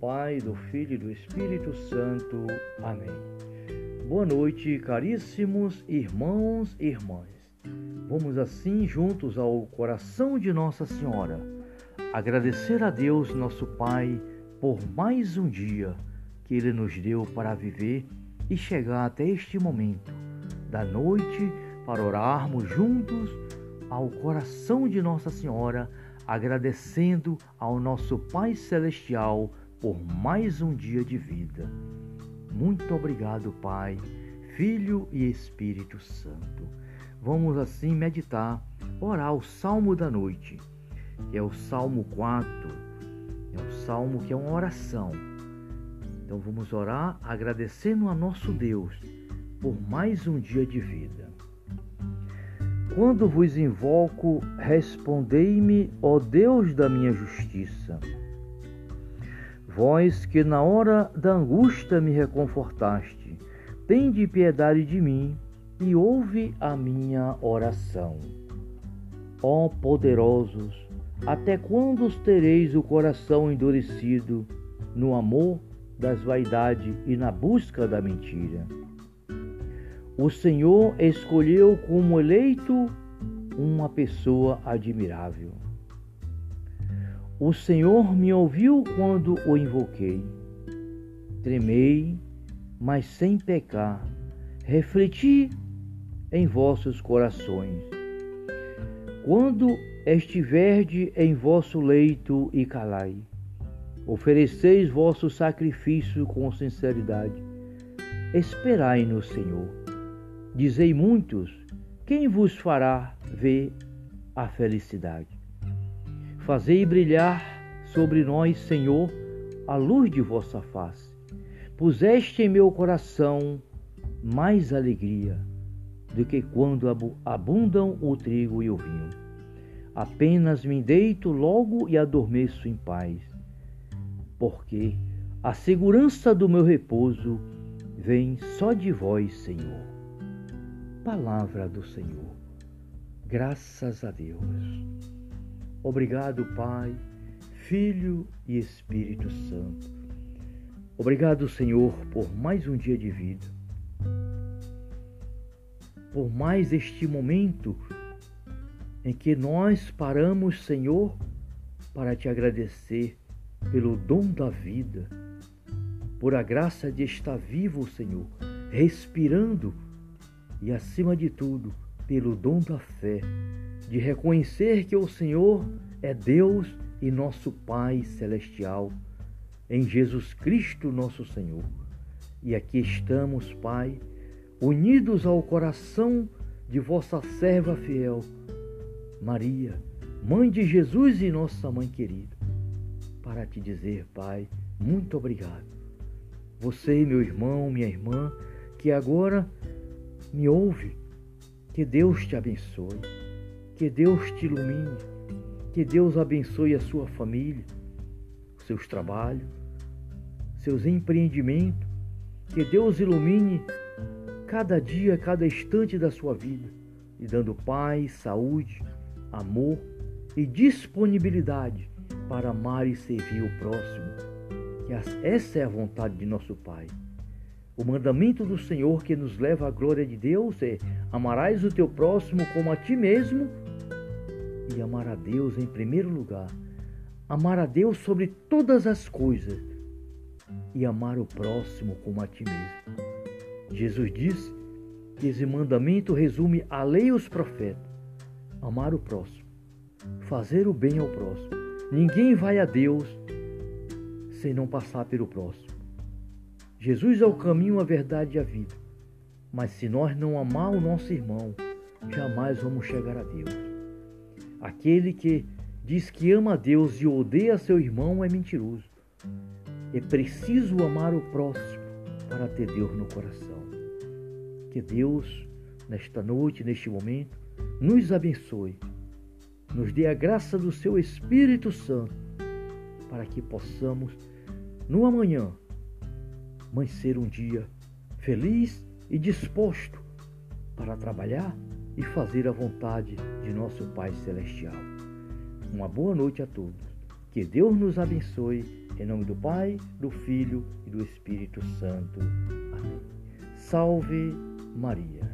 Pai, do Filho e do Espírito Santo. Amém. Boa noite, caríssimos irmãos e irmãs. Vamos assim juntos ao coração de Nossa Senhora, agradecer a Deus, nosso Pai, por mais um dia que Ele nos deu para viver e chegar até este momento da noite para orarmos juntos ao coração de Nossa Senhora agradecendo ao nosso Pai Celestial por mais um dia de vida. Muito obrigado, Pai, Filho e Espírito Santo. Vamos assim meditar, orar o Salmo da noite, que é o Salmo 4. É um salmo que é uma oração. Então vamos orar agradecendo a nosso Deus por mais um dia de vida. Quando vos invoco, respondei-me, ó Deus da minha justiça. Vós que na hora da angústia me reconfortaste, tende piedade de mim e ouve a minha oração. Ó poderosos, até quando tereis o coração endurecido no amor das vaidades e na busca da mentira? O Senhor escolheu como eleito uma pessoa admirável. O Senhor me ouviu quando o invoquei. Tremei, mas sem pecar. Refleti em vossos corações. Quando estiverdes em vosso leito e calai, ofereceis vosso sacrifício com sinceridade. Esperai no Senhor. Dizei muitos: quem vos fará ver a felicidade? Fazei brilhar sobre nós, Senhor, a luz de vossa face. Puseste em meu coração mais alegria do que quando abundam o trigo e o vinho. Apenas me deito logo e adormeço em paz, porque a segurança do meu repouso vem só de vós, Senhor. Palavra do Senhor. Graças a Deus. Obrigado, Pai, Filho e Espírito Santo. Obrigado, Senhor, por mais um dia de vida. Por mais este momento em que nós paramos, Senhor, para te agradecer pelo dom da vida, por a graça de estar vivo, Senhor, respirando e, acima de tudo, pelo dom da fé, de reconhecer que o Senhor é Deus e nosso Pai Celestial, em Jesus Cristo, nosso Senhor. E aqui estamos, Pai, unidos ao coração de vossa serva fiel, Maria, Mãe de Jesus e nossa Mãe querida, para te dizer, Pai, muito obrigado. Você, meu irmão, minha irmã, que agora me ouve. Que Deus te abençoe. Que Deus te ilumine. Que Deus abençoe a sua família, seus trabalhos, seus empreendimentos. Que Deus ilumine cada dia, cada instante da sua vida, e dando paz, saúde, amor e disponibilidade para amar e servir o próximo. Que essa é a vontade de nosso Pai. O mandamento do Senhor que nos leva à glória de Deus é: amarás o teu próximo como a ti mesmo e amar a Deus em primeiro lugar. Amar a Deus sobre todas as coisas e amar o próximo como a ti mesmo. Jesus disse que esse mandamento resume a lei e os profetas: amar o próximo, fazer o bem ao próximo. Ninguém vai a Deus sem não passar pelo próximo. Jesus é o caminho, a verdade e a vida. Mas se nós não amar o nosso irmão, jamais vamos chegar a Deus. Aquele que diz que ama a Deus e odeia seu irmão é mentiroso. É preciso amar o próximo para ter Deus no coração. Que Deus, nesta noite, neste momento, nos abençoe, nos dê a graça do seu Espírito Santo, para que possamos, no amanhã, mas ser um dia feliz e disposto para trabalhar e fazer a vontade de nosso Pai Celestial. Uma boa noite a todos. Que Deus nos abençoe, em nome do Pai, do Filho e do Espírito Santo. Amém. Salve Maria.